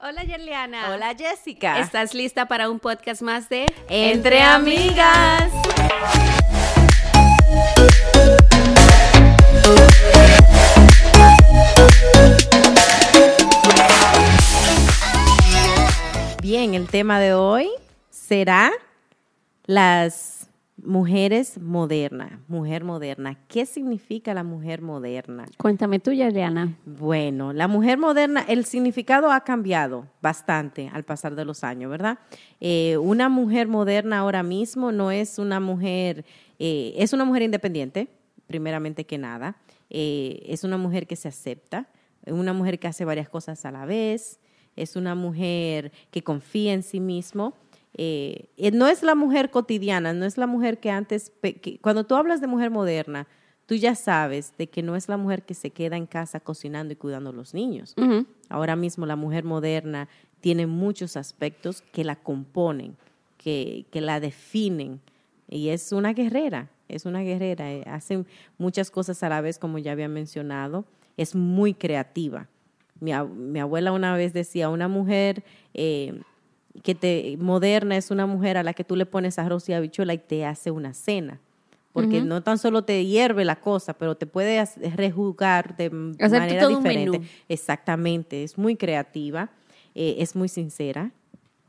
Hola Yerliana. Hola Jessica. ¿Estás lista para un podcast más de Entre Amigas? Bien, el tema de hoy será las mujeres modernas. Mujer moderna. ¿Qué significa la mujer moderna? Cuéntame tú, Yerliana. Bueno, la mujer moderna, el significado ha cambiado bastante al pasar de los años, ¿verdad? Eh, una mujer moderna ahora mismo no es una mujer, eh, es una mujer independiente, primeramente que nada. Eh, es una mujer que se acepta, una mujer que hace varias cosas a la vez, es una mujer que confía en sí mismo. Eh, eh, no es la mujer cotidiana, no es la mujer que antes, que- cuando tú hablas de mujer moderna, tú ya sabes de que no es la mujer que se queda en casa cocinando y cuidando a los niños. Ahora mismo la mujer moderna tiene muchos aspectos que la componen, que, que la definen. Y es una guerrera, es una guerrera. eh, Hace muchas cosas a la vez, como ya había mencionado. Es muy creativa. Mi abuela una vez decía, una mujer eh, que te moderna es una mujer a la que tú le pones arroz y habichuela y te hace una cena. Porque no tan solo te hierve la cosa, pero te puede rejugar de Hacerte manera todo un diferente. menú. Exactamente, es muy creativa, eh, es muy sincera,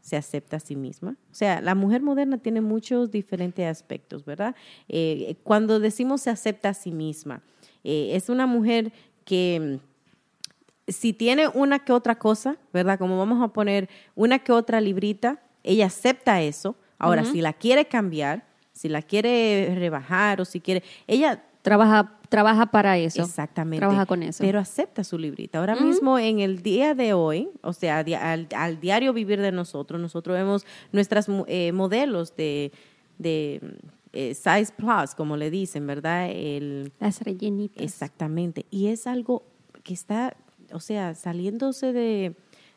se acepta a sí misma. O sea, la mujer moderna tiene muchos diferentes aspectos, ¿verdad? Eh, cuando decimos se acepta a sí misma, eh, es una mujer que si tiene una que otra cosa, ¿verdad? Como vamos a poner una que otra librita, ella acepta eso. Ahora, si la quiere cambiar, si la quiere rebajar o si quiere, ella Trabaja, trabaja para eso. Exactamente. Trabaja con eso. Pero acepta su librita. Ahora mismo, en el día de hoy, o sea, al, al diario vivir de nosotros, nosotros vemos nuestras eh, modelos de, de eh, size plus, como le dicen, ¿verdad? El, Las rellenitas. Exactamente. Y es algo que está, o sea, saliéndose de,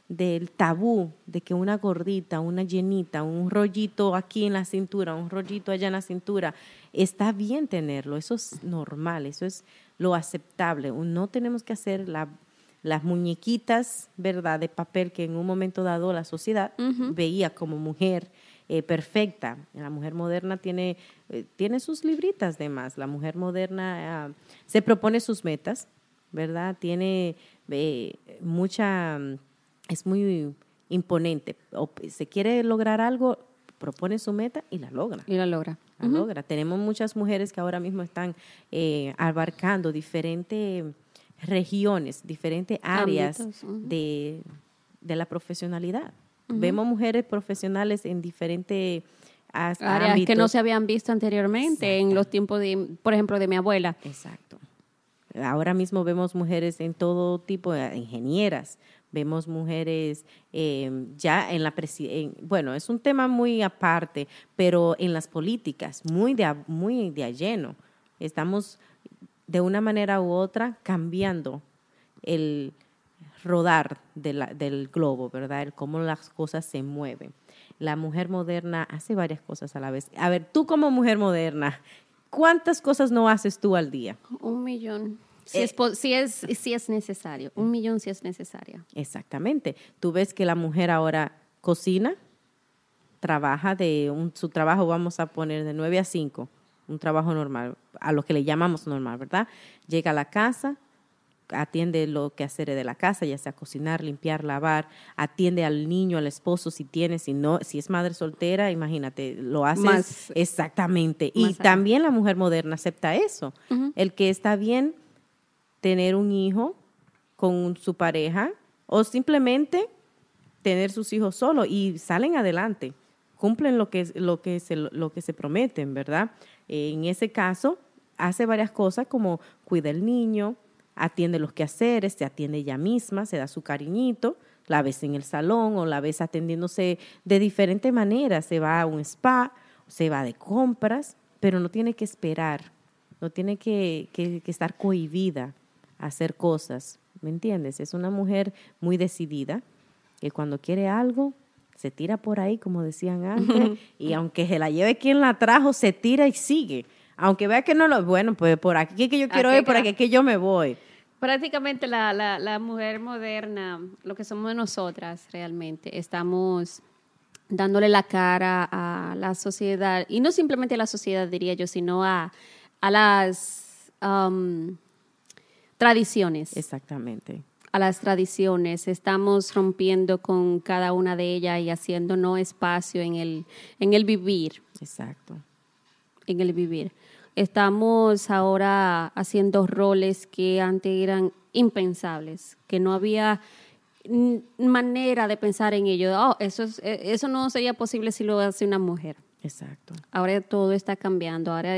del tabú de que una gordita, una llenita, un rollito aquí en la cintura, un rollito allá en la cintura, está bien tenerlo. Eso es normal, eso es lo aceptable. No tenemos que hacer la- las muñequitas, ¿verdad?, de papel que en un momento dado la sociedad veía como mujer eh, perfecta. La mujer moderna tiene, eh, tiene sus libritas de más. La mujer moderna ah, se propone sus metas, ¿verdad? Tiene eh, mucha, es muy imponente. O se quiere lograr algo, propone su meta y la logra. Y la logra. La logra. Tenemos muchas mujeres que ahora mismo están eh, abarcando diferentes regiones, diferentes áreas de, de la profesionalidad. Vemos mujeres profesionales en diferentes as- Áreas que no se habían visto anteriormente en los tiempos de, por ejemplo, de mi abuela. Exacto. Ahora mismo vemos mujeres en todo tipo, de ingenieras, vemos mujeres eh, ya en la presidencia, bueno, es un tema muy aparte, pero en las políticas, muy de, muy de lleno. Estamos de una manera u otra cambiando el rodar del globo, ¿verdad? El cómo las cosas se mueven. La mujer moderna hace varias cosas a la vez. A ver, tú como mujer moderna, ¿cuántas cosas no haces tú al día? Un millón. Si, Eh, es, si, es, si es necesario. Un millón si es necesario. Exactamente. Tú ves que la mujer ahora cocina, trabaja de un, su trabajo, vamos a poner de 9 a 5, un trabajo normal, a lo que le llamamos normal, ¿verdad? Llega a la casa, atiende lo que hacer de la casa, ya sea cocinar, limpiar, lavar, atiende al niño, al esposo si tiene, si no, si es madre soltera, imagínate, lo hace Más- exactamente. Y allá. también la mujer moderna acepta eso. El que está bien tener un hijo con su pareja o simplemente tener sus hijos solo y salen adelante, cumplen lo que, lo que, se, lo que se prometen, ¿verdad? En ese caso, hace varias cosas como cuida el niño, atiende los quehaceres, se atiende ella misma, se da su cariñito, la ves en el salón o la ves atendiéndose de diferentes maneras, se va a un spa, se va de compras, pero no tiene que esperar, no tiene que, que- que estar cohibida a hacer cosas, ¿me entiendes? Es una mujer muy decidida, que cuando quiere algo, se tira por ahí, como decían antes, y aunque se la lleve quien la trajo, se tira y sigue. Aunque vea que no lo, bueno, pues por aquí que yo quiero Aquí ir, por aquí que yo me voy. Prácticamente la, la, la mujer moderna, lo que somos nosotras realmente, estamos dándole la cara a la sociedad, y no simplemente a la sociedad, diría yo, sino a, a las um, tradiciones. Exactamente. A las tradiciones. Estamos rompiendo con cada una de ellas y haciéndonos espacio en el, en el vivir. Exacto. En el vivir. Estamos ahora haciendo roles que antes eran impensables, que no había manera de pensar en ello. Oh, eso, es, e, eso no sería posible si lo hace una mujer. Exacto. Ahora todo está cambiando. Ahora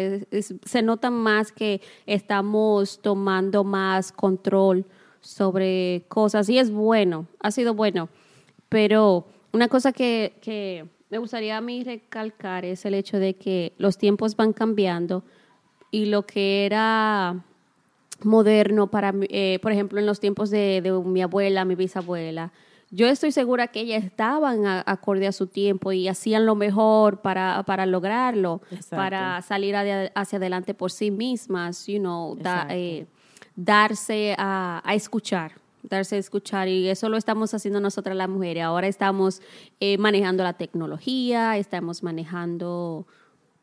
se nota más que estamos tomando más control sobre cosas y es bueno, ha sido bueno. Pero una cosa que, que me gustaría a mí recalcar es el hecho de que los tiempos van cambiando y lo que era moderno para, eh, por ejemplo, en los tiempos de, de, mi abuela, mi bisabuela. Yo estoy segura que ellas estaban acorde a su tiempo y hacían lo mejor para, para lograrlo, para salir hacia adelante por sí mismas, you know, eh, darse a, a, escuchar, darse a escuchar. Y eso lo estamos haciendo nosotras las mujeres. Ahora estamos eh, manejando la tecnología, estamos manejando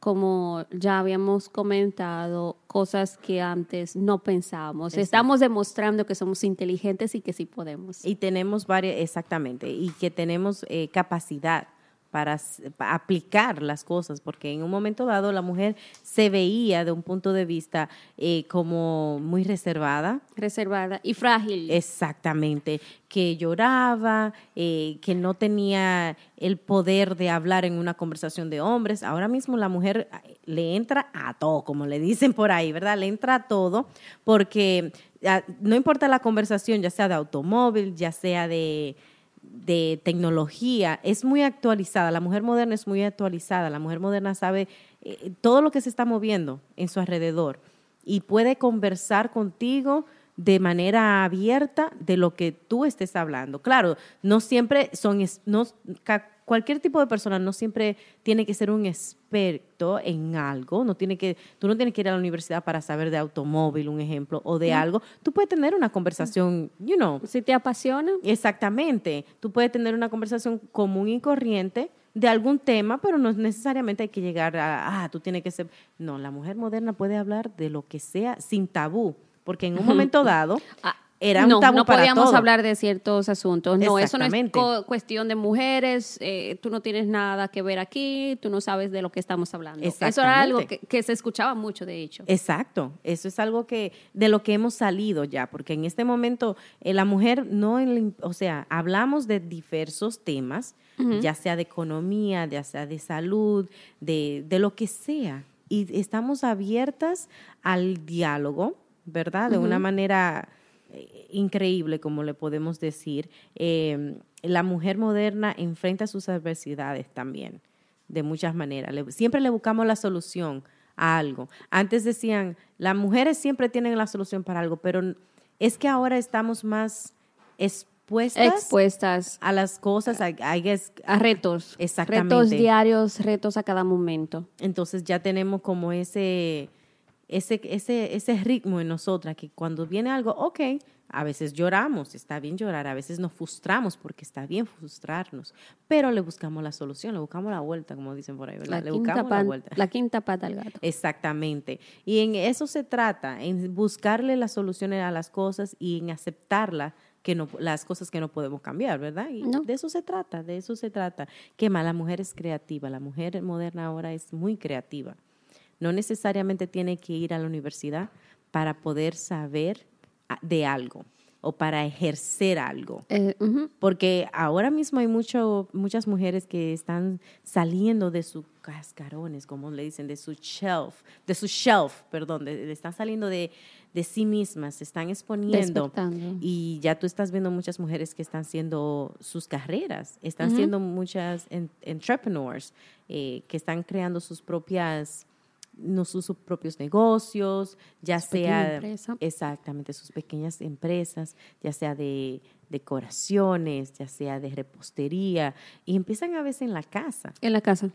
como ya habíamos comentado, cosas que antes no pensábamos. Estamos demostrando que somos inteligentes y que sí podemos. Y tenemos varias, exactamente, y que tenemos eh, capacidad para, aplicar las cosas, porque en un momento dado la mujer se veía de un punto de vista eh, como muy reservada. Reservada y frágil. Exactamente, que lloraba, eh, que no tenía el poder de hablar en una conversación de hombres. Ahora mismo la mujer eh, le entra a todo, como le dicen por ahí, ¿verdad? Le entra a todo, porque ah, no importa la conversación, ya sea de automóvil, ya sea de de tecnología es muy actualizada, la mujer moderna es muy actualizada, la mujer moderna sabe eh, todo lo que se está moviendo en su alrededor y puede conversar contigo de manera abierta de lo que tú estés hablando. Claro, no siempre son, no, cualquier tipo de persona no siempre tiene que ser un experto en algo, no tiene que, tú no tienes que ir a la universidad para saber de automóvil, un ejemplo, o de algo. Tú puedes tener una conversación, you know. Si te apasiona. Exactamente. Tú puedes tener una conversación común y corriente de algún tema, pero no necesariamente hay que llegar a, ah, tú tienes que ser... No, la mujer moderna puede hablar de lo que sea sin tabú, porque en un momento dado... Era no, un tabú no para podíamos hablar de ciertos asuntos. No, eso no es cuestión de mujeres. Eh, tú no tienes nada que ver aquí. Tú no sabes de lo que estamos hablando. Eso era algo que, se escuchaba mucho, de hecho. Exacto. Eso es algo que de lo que hemos salido ya, porque en este momento eh, la mujer no, o sea, hablamos de diversos temas, ya sea de economía, ya sea de salud, de, de lo que sea, y estamos abiertas al diálogo, ¿verdad? De una manera increíble, como le podemos decir. Eh, la mujer moderna enfrenta sus adversidades también, de muchas maneras. siempre le buscamos la solución a algo. Antes decían, las mujeres siempre tienen la solución para algo, pero es que ahora estamos más expuestas, expuestas a las cosas, a, a retos. Exactamente. Retos diarios, retos a cada momento. Entonces ya tenemos como ese ese, ese, ese ritmo en nosotras, que cuando viene algo, ok, a veces lloramos, está bien llorar, a veces nos frustramos porque está bien frustrarnos, pero le buscamos la solución, le buscamos la vuelta, como dicen por ahí, ¿verdad? le buscamos la vuelta. La quinta pata al gato. Exactamente. Y en eso se trata, en buscarle las soluciones a las cosas y en aceptarla que no, las cosas que no podemos cambiar, ¿verdad? Y de eso se trata, de eso se trata. Que más, la mujer es creativa, la mujer moderna ahora es muy creativa. No necesariamente tiene que ir a la universidad para poder saber ah, de algo o para ejercer algo. Eh, Porque ahora mismo hay mucho, muchas mujeres que están saliendo de sus cascarones, como le dicen, de su shelf, de su shelf, perdón, están saliendo de, de, sí mismas, se están exponiendo. Y ya tú estás viendo muchas mujeres que están haciendo sus carreras, están siendo muchas entrepreneurs, eh, que están creando sus propias no sus, propios negocios, ya sea exactamente sus pequeñas empresas, ya sea de decoraciones, ya sea de repostería, y empiezan a veces en la casa. En la casa.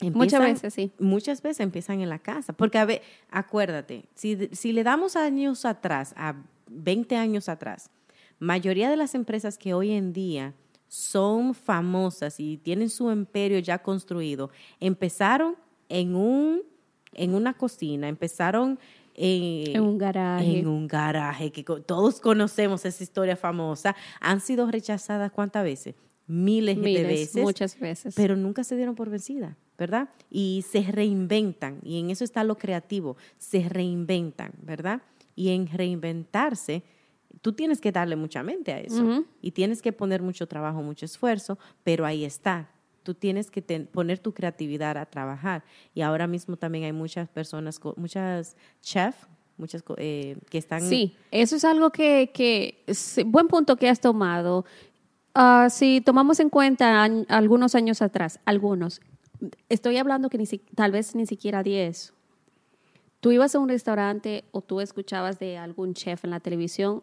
muchas veces, sí. Muchas veces empiezan en la casa, porque a ver, acuérdate, si, si le damos años atrás a 20 años atrás. Mayoría de las empresas que hoy en día son famosas y tienen su imperio ya construido, empezaron en un en una cocina, empezaron en un garaje. En un garaje, que todos conocemos esa historia famosa. Han sido rechazadas cuántas veces? Miles, de veces. Muchas veces. Pero nunca se dieron por vencida, ¿verdad? Y se reinventan, y en eso está lo creativo, se reinventan, ¿verdad? Y en reinventarse, tú tienes que darle mucha mente a eso. Y tienes que poner mucho trabajo, mucho esfuerzo, pero ahí está. Tú tienes que poner tu creatividad a trabajar. Y ahora mismo también hay muchas personas, muchas chefs, muchas eh, que están... Sí, eso es algo que, que buen punto que has tomado. Ah, si tomamos en cuenta algunos años atrás, algunos, estoy hablando que ni tal vez ni siquiera 10. Tú ibas a un restaurante o tú escuchabas de algún chef en la televisión,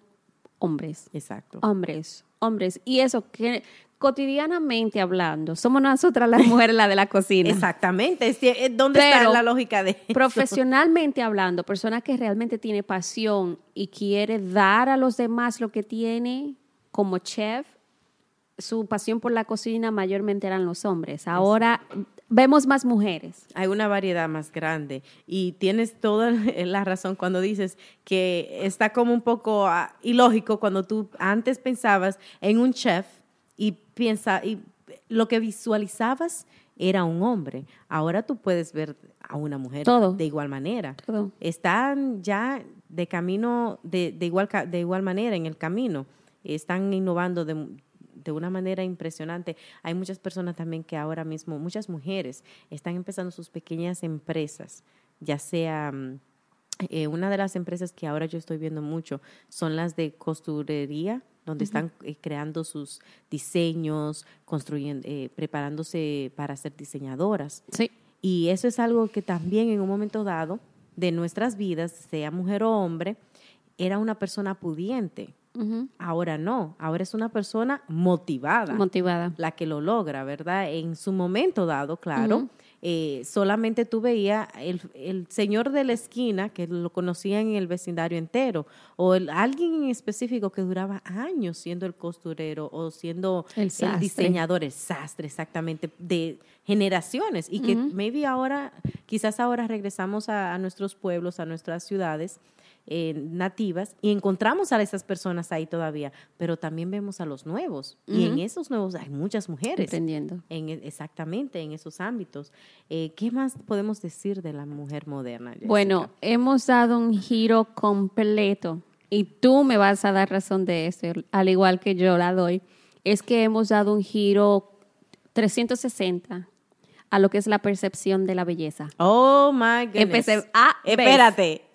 hombres. Exacto. Hombres, hombres. Y eso, que cotidianamente hablando, somos nosotras las mujeres la de la cocina. Exactamente, es, ¿dónde está la lógica de Profesionalmente hablando, persona que realmente tiene pasión y quiere dar a los demás lo que tiene como chef, su pasión por la cocina mayormente eran los hombres. Ahora vemos más mujeres. Hay una variedad más grande y tienes toda la razón cuando dices que está como un poco ah, ilógico cuando tú antes pensabas en un chef y piensa, y lo que visualizabas era un hombre. Ahora tú puedes ver a una mujer de igual manera. Están ya de camino, de, igual, de igual manera en el camino. Están innovando de, de una manera impresionante. Hay muchas personas también que ahora mismo, muchas mujeres, están empezando sus pequeñas empresas, ya sea... Eh, una de las empresas que ahora yo estoy viendo mucho son las de costurería, donde están eh, creando sus diseños, construyendo, eh, preparándose para ser diseñadoras. Sí. Y eso es algo que también en un momento dado de nuestras vidas, sea mujer o hombre, era una persona pudiente. Ahora no, ahora es una persona motivada. Motivada. La que lo logra, ¿verdad? En su momento dado, claro. Eh, solamente tú veías el, señor de la esquina, que lo conocían en el vecindario entero, o alguien en específico que duraba años siendo el costurero o siendo el, diseñador, el sastre, exactamente, de generaciones. Y que maybe ahora, quizás ahora regresamos a nuestros pueblos, a nuestras ciudades eh, nativas y encontramos a esas personas ahí todavía, pero también vemos a los nuevos y en esos nuevos hay muchas mujeres. Entendiendo. En, e, exactamente, en esos ámbitos. Eh, ¿Qué más podemos decir de la mujer moderna? Bueno, hemos dado un giro completo y tú me vas a dar razón de eso, al igual que yo la doy. Es que hemos dado un giro 360 a lo que es la percepción de la belleza. Oh my goodness. Empecé a Espérate.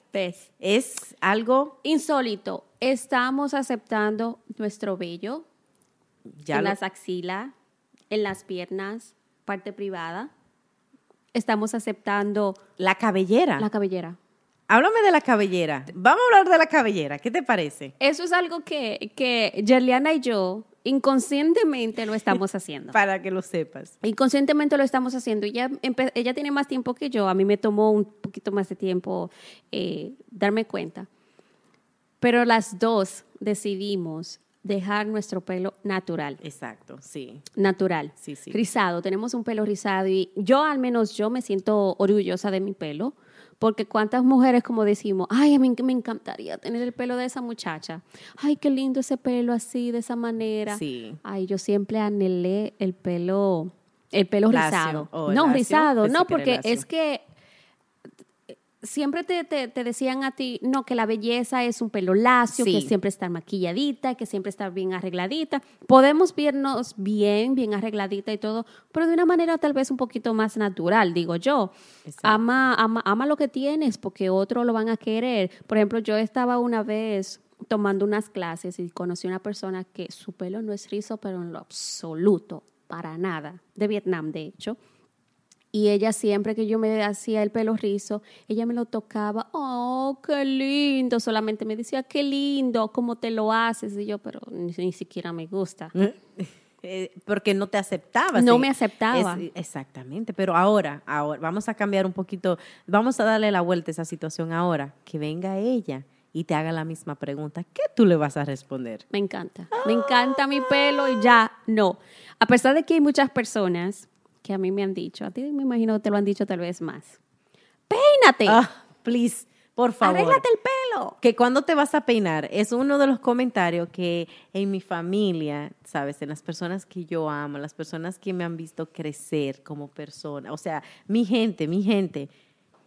Es algo insólito. Estamos aceptando nuestro vello en las axilas, en las piernas, parte privada. Estamos aceptando la cabellera. La cabellera. Háblame de la cabellera. Vamos a hablar de la cabellera. ¿Qué te parece? Eso es algo que, que Yerliana y yo inconscientemente lo estamos haciendo. Para que lo sepas. Inconscientemente lo estamos haciendo. Ella, ella tiene más tiempo que yo. A mí me tomó un poquito más de tiempo eh, darme cuenta. Pero las dos decidimos dejar nuestro pelo natural. Exacto, sí. Natural. Sí, sí. Rizado. Tenemos un pelo rizado y yo al menos yo me siento orgullosa de mi pelo porque cuántas mujeres como decimos, ay, a mí me encantaría tener el pelo de esa muchacha. Ay, qué lindo ese pelo así, de esa manera. Sí. Ay, yo siempre anhelé el pelo, el pelo rizado. no, rizado, no, porque es que siempre te, te, decían a ti, no, que la belleza es un pelo lacio, que siempre está maquilladita, que siempre está bien arregladita. Podemos vernos bien, bien arregladita y todo, pero de una manera tal vez un poquito más natural, digo yo. Ama, ama, ama lo que tienes porque otros lo van a querer. Por ejemplo, yo estaba una vez tomando unas clases y conocí a una persona que su pelo no es rizo, pero en lo absoluto, para nada, de Vietnam, de hecho y ella siempre que yo me hacía el pelo rizo, ella me lo tocaba, oh, qué lindo, solamente me decía, qué lindo, cómo te lo haces, y yo, pero ni, siquiera me gusta. Eh, porque no te aceptaba. No me aceptaba. exactamente, pero ahora, ahora, vamos a cambiar un poquito, vamos a darle la vuelta a esa situación ahora, que venga ella y te haga la misma pregunta, ¿qué tú le vas a responder? Me encanta. Me encanta mi pelo y ya no. A pesar de que hay muchas personas que a mí me han dicho, a ti me imagino que te lo han dicho tal vez más. Peínate. Ah, please, por favor. Arréglate el pelo. Que cuando te vas a peinar es uno de los comentarios que en mi familia, sabes, en las personas que yo amo, las personas que me han visto crecer como persona, o sea, mi gente, mi gente,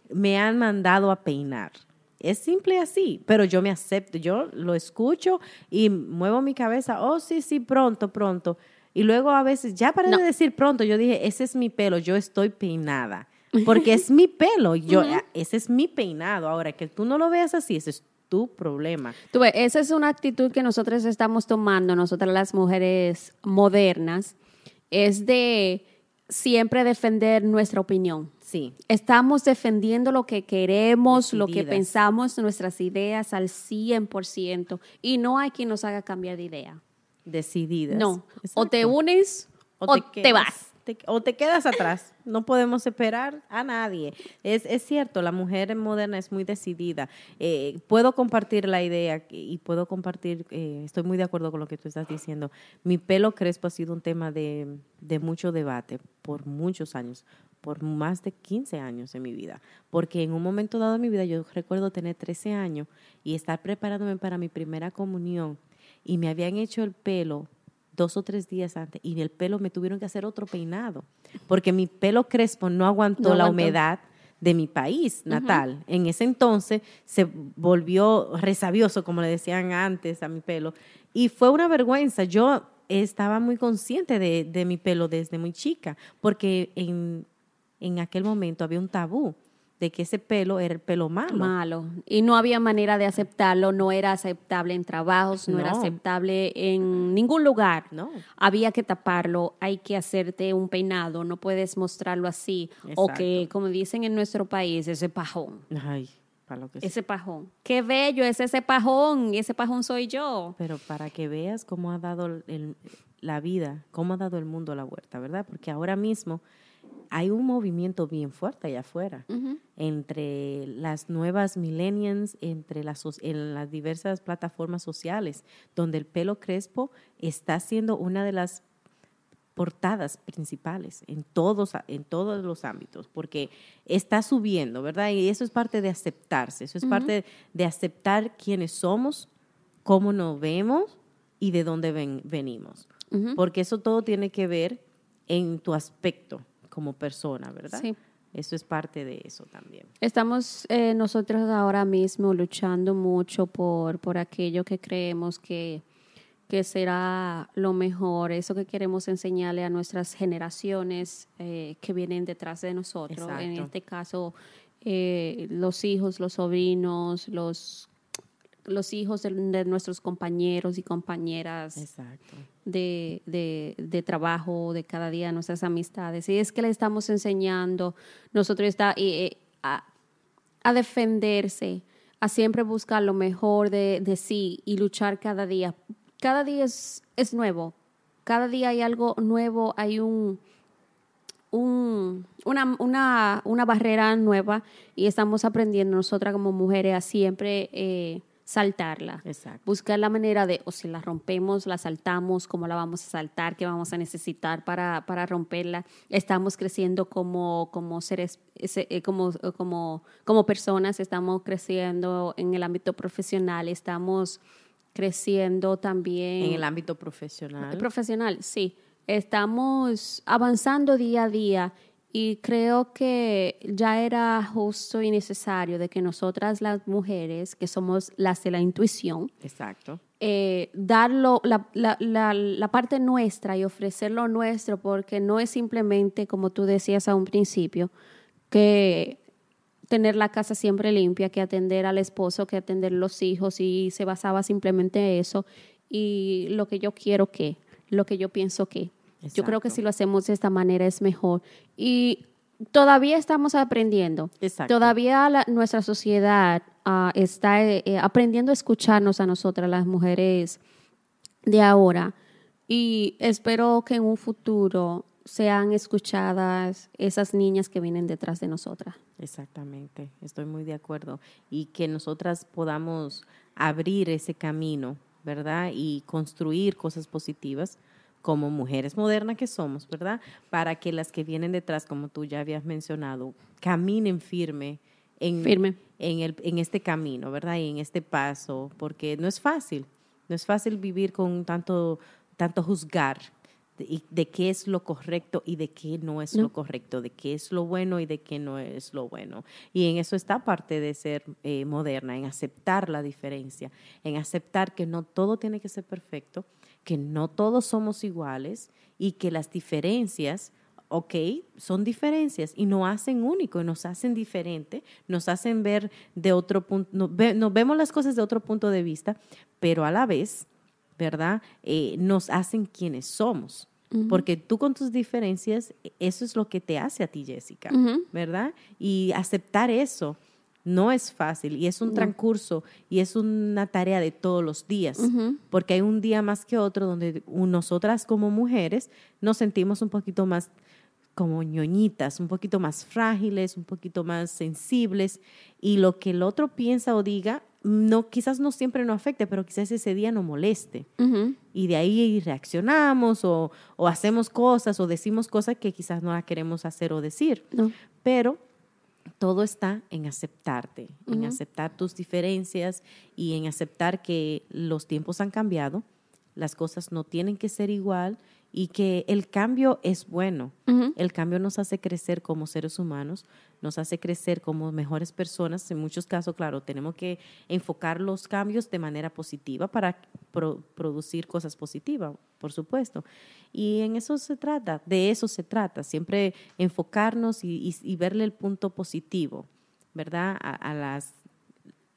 me han mandado a peinar. Es simple así, pero yo me acepto, yo lo escucho y muevo mi cabeza, oh sí, sí, pronto, pronto. Y luego a veces, ya para de decir pronto, yo dije, ese es mi pelo, yo estoy peinada, porque es mi pelo, yo, ese es mi peinado. Ahora, que tú no lo veas así, ese es tu problema. Tú ves, esa es una actitud que nosotros estamos tomando, nosotras las mujeres modernas, es de siempre defender nuestra opinión. Sí. Estamos defendiendo lo que queremos, lo que pensamos, nuestras ideas al 100% y no hay quien nos haga cambiar de idea. Decididas. No, o te unes o, te, vas. o te quedas atrás. No podemos esperar a nadie. Es, es cierto, la mujer moderna es muy decidida. Eh, puedo compartir la idea y puedo compartir, eh, estoy muy de acuerdo con lo que tú estás diciendo. Mi pelo crespo ha sido un tema de, de mucho debate por muchos años por más de 15 años en mi vida, porque en un momento dado de mi vida yo recuerdo tener 13 años y estar preparándome para mi primera comunión y me habían hecho el pelo dos o tres días antes y el pelo me tuvieron que hacer otro peinado, porque mi pelo crespo no aguantó, la humedad de mi país natal. En ese entonces se volvió resabioso, como le decían antes a mi pelo, y fue una vergüenza. Yo estaba muy consciente de, de mi pelo desde muy chica, porque en, en aquel momento había un tabú de que ese pelo era el pelo malo. Malo. Y no había manera de aceptarlo, no era aceptable en trabajos, no, era aceptable en ningún lugar. No. Había que taparlo, hay que hacerte un peinado, no puedes mostrarlo así. O que, como dicen en nuestro país, ese pajón. Ay, para lo que Ese pajón. Qué bello es ese pajón, ese pajón soy yo. Pero para que veas cómo ha dado la vida, cómo ha dado el mundo la vuelta, ¿verdad? Porque ahora mismo hay un movimiento bien fuerte allá afuera entre las nuevas millennials, entre las, en las diversas plataformas sociales, donde el pelo crespo está siendo una de las portadas principales en todos, en todos los ámbitos, porque está subiendo, ¿verdad? Y eso es parte de aceptarse, eso es parte de aceptar quiénes somos, cómo nos vemos y de dónde venimos, porque eso todo tiene que ver en tu aspecto como persona, ¿verdad? Sí. Eso es parte de eso también. Estamos eh, nosotros ahora mismo luchando mucho por, por aquello que creemos que, que será lo mejor, eso que queremos enseñarle a nuestras generaciones eh, que vienen detrás de nosotros. En este caso, eh, los hijos, los sobrinos, los los hijos de, nuestros compañeros y compañeras de, de, trabajo, de cada día, nuestras amistades. Y es que le estamos enseñando, nosotros está, a, a, defenderse, a siempre buscar lo mejor de, de, sí y luchar cada día. Cada día es, es nuevo, cada día hay algo nuevo, hay un... Un, una, una, una, barrera nueva y estamos aprendiendo nosotras como mujeres a siempre eh, saltarla. Buscar la manera de, o si la rompemos, la saltamos, cómo la vamos a saltar, qué vamos a necesitar para, para romperla. Estamos creciendo como, como seres, eh, como, como, como personas, estamos creciendo en el ámbito profesional, estamos creciendo también. En el ámbito profesional. Profesional, sí. Estamos avanzando día a día y creo que ya era justo y necesario de que nosotras las mujeres, que somos las de la intuición, Exacto. Eh, darlo, la, la, la, parte nuestra y ofrecer lo nuestro, porque no es simplemente, como tú decías a un principio, que tener la casa siempre limpia, que atender al esposo, que atender los hijos, y se basaba simplemente en eso. Y lo que yo quiero que, lo que yo pienso que. Yo creo que si lo hacemos de esta manera es mejor. Y todavía estamos aprendiendo. Todavía nuestra sociedad ah, está eh, eh, aprendiendo a escucharnos a nosotras, las mujeres de ahora. Y espero que en un futuro sean escuchadas esas niñas que vienen detrás de nosotras. Exactamente, estoy muy de acuerdo. Y que nosotras podamos abrir ese camino, ¿verdad? Y construir cosas positivas como mujeres modernas que somos, ¿verdad? Para que las que vienen detrás, como tú ya habías mencionado, caminen firme en, Firme. en, el, en este camino, ¿verdad? Y en este paso, porque no es fácil, no es fácil vivir con tanto, tanto juzgar de, de qué es lo correcto y de qué no es No. lo correcto, de qué es lo bueno y de qué no es lo bueno. Y en eso está parte de ser eh, moderna, en aceptar la diferencia, en aceptar que no todo tiene que ser perfecto, que no todos somos iguales y que las diferencias, ok, son diferencias y nos hacen único, nos hacen diferente, nos hacen ver de otro punto, nos, ve- nos vemos las cosas de otro punto de vista, pero a la vez, ¿verdad? Eh, nos hacen quienes somos. Porque tú con tus diferencias, eso es lo que te hace a ti, Jessica. ¿verdad? Y aceptar eso no es fácil y es un transcurso y es una tarea de todos los días, porque hay un día más que otro donde nosotras como mujeres nos sentimos un poquito más como ñoñitas, un poquito más frágiles, un poquito más sensibles y lo que el otro piensa o diga no quizás no siempre nos afecte, pero quizás ese día nos moleste y de ahí reaccionamos o, o hacemos cosas o decimos cosas que quizás no la queremos hacer o decir. No. Pero todo está en aceptarte, en aceptar tus diferencias y en aceptar que los tiempos han cambiado, las cosas no tienen que ser igual y que el cambio es bueno. El cambio nos hace crecer como seres humanos, nos hace crecer como mejores personas. En muchos casos, claro, tenemos que enfocar los cambios de manera positiva para pro- producir cosas positivas, por supuesto. Y en eso se trata, de eso se trata, siempre enfocarnos y, y- y verle el punto positivo, ¿verdad? A, a las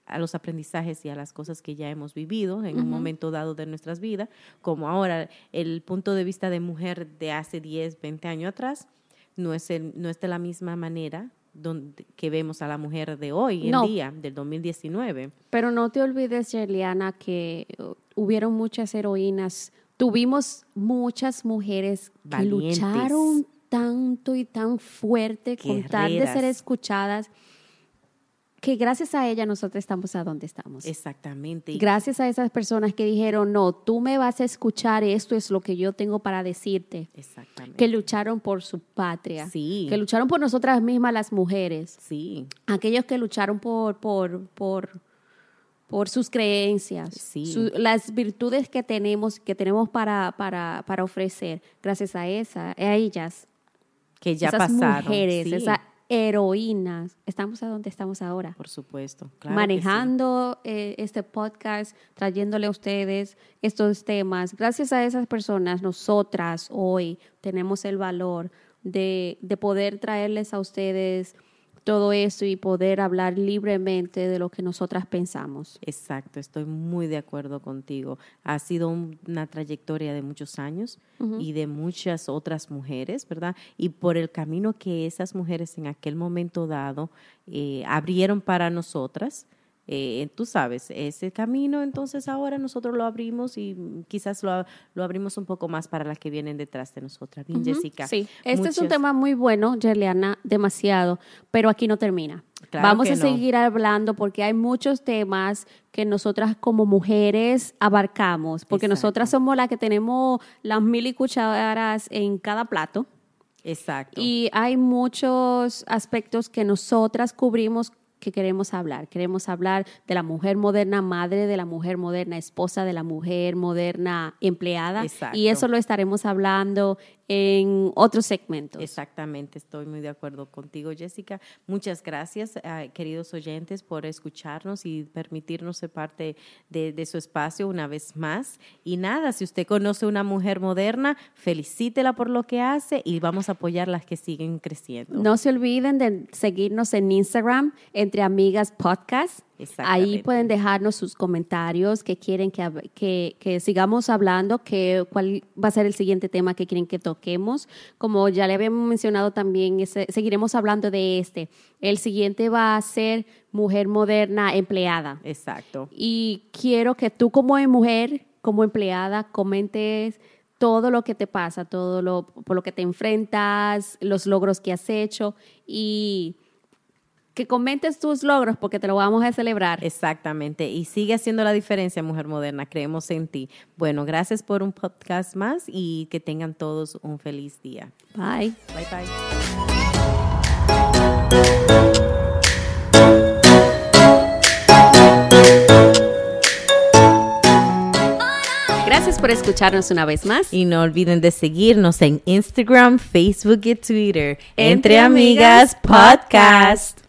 a los aprendizajes y a las cosas que ya hemos vivido en un momento dado de nuestras vidas, como ahora el punto de vista de mujer de hace 10, 20 años atrás, no es, el, no es de la misma manera donde, que vemos a la mujer de hoy No. en día, del 2019. Pero no te olvides, Yerliana, que uh, hubieron muchas heroínas. Tuvimos muchas mujeres que lucharon tanto y tan fuerte con tal de ser escuchadas que gracias a ella nosotros estamos a donde estamos. Exactamente. Gracias a esas personas que dijeron, no, tú me vas a escuchar, esto es lo que yo tengo para decirte. Exactamente. Que lucharon por su patria. Sí. Que lucharon por nosotras mismas las mujeres. sí, Aquellos que lucharon por, por, por, por sus creencias, Sí. su- las virtudes que tenemos, que tenemos para, para, para ofrecer, gracias a esa, a ellas, que ya esas pasaron. mujeres, sí, esas heroínas, estamos a donde estamos ahora. por supuesto. claro que sí. manejando eh, este podcast, trayéndole a ustedes estos temas. Gracias a esas personas, nosotras hoy tenemos el valor de, de poder traerles a ustedes todo eso y poder hablar libremente de lo que nosotras pensamos. Exacto, estoy muy de acuerdo contigo. Ha sido un- una trayectoria de muchos años y de muchas otras mujeres, ¿verdad? Y por el camino que esas mujeres en aquel momento dado eh, abrieron para nosotras, eh, tú sabes, ese camino, entonces ahora nosotros lo abrimos y mm, quizás lo, lo abrimos un poco más para las que vienen detrás de nosotras. Bien, Ujú, Jessica. Sí, este es un tema muy bueno, Yerliana, demasiado, pero aquí no termina. Claro Vamos a no. seguir hablando porque hay muchos temas que nosotras como mujeres abarcamos, porque Exacto. nosotras somos las que tenemos las mil y cucharas en cada plato Exacto. y hay muchos aspectos que nosotras cubrimos que queremos hablar. Queremos hablar de la mujer moderna madre, de la mujer moderna esposa, de la mujer moderna empleada. Exacto. Y eso lo estaremos hablando en otros segmentos. Exactamente, estoy muy de acuerdo contigo, Jessica. Muchas gracias, eh, queridos oyentes, por escucharnos y permitirnos ser parte de, de su espacio una vez más. Y nada, si usted conoce una mujer moderna, felicítela por lo que hace y vamos a apoyar las que siguen creciendo. No se olviden de seguirnos en Instagram, Entre Amigas Podcast. Ahí pueden dejarnos sus comentarios, que quieren que, que, que sigamos hablando, que, cuál va a ser el siguiente tema que quieren que toquemos. Como ya le habíamos mencionado también, ese- seguiremos hablando de este. El siguiente va a ser mujer moderna empleada. Exacto. Y quiero que tú como mujer, como empleada, comentes todo lo que te pasa, todo lo por lo que te enfrentas, los logros que has hecho y que comentes tus logros porque te lo vamos a celebrar. Exactamente. Y sigue haciendo la diferencia, mujer moderna. Creemos en ti. Bueno, gracias por un podcast más y que tengan todos un feliz día. Bye. Bye bye. Gracias por escucharnos una vez más. Y no olviden de seguirnos en Instagram, Facebook y Twitter. Entre, Amigas Podcast.